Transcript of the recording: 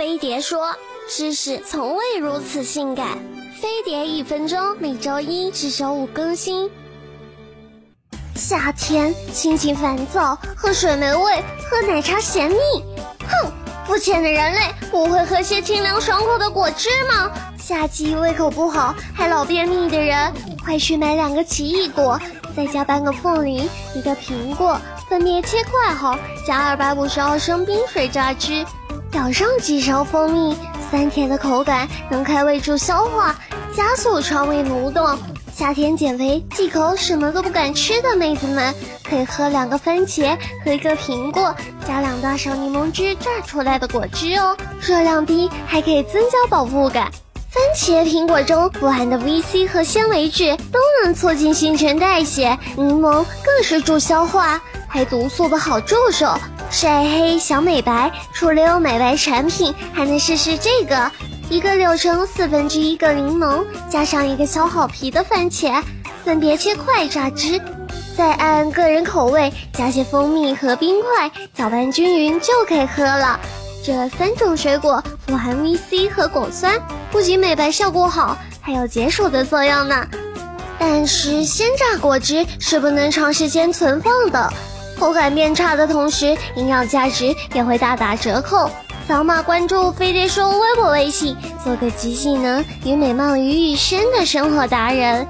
飞碟说：“知识从未如此性感。”飞碟一分钟，每周一至周五更新。夏天心情烦躁，喝水没味，喝奶茶咸腻。哼，肤浅的人类不会喝些清凉爽口的果汁吗？夏季胃口不好还老便秘的人，快去买两个奇异果，再加半个凤梨，一个苹果，分别切块后，加二百五十毫升冰水榨汁。舀上几勺蜂蜜，酸甜的口感能开胃助消化，加速肠胃蠕动。夏天减肥忌口什么都不敢吃的妹子们，可以喝两个番茄和一个苹果，加两大勺柠檬汁榨出来的果汁哦，热量低，还可以增加饱腹感。番茄、苹果中富含的 VC 和纤维质都能促进新陈代谢，柠檬更是助消化，还毒素的好助手。晒黑想美白，除了有美白产品，还能试试这个：一个柳橙四分之一个柠檬，加上一个削好皮的番茄，分别切块榨汁，再按个人口味加些蜂蜜和冰块，搅拌均匀就可以喝了。这三种水果富含 VC 和果酸，不仅美白效果好，还有解暑的作用呢。但是鲜榨果汁是不能长时间存放的。口感变差的同时，营养价值也会大打折扣。扫码关注飞碟说微博微信，做个集技能与美貌于一身的生活达人。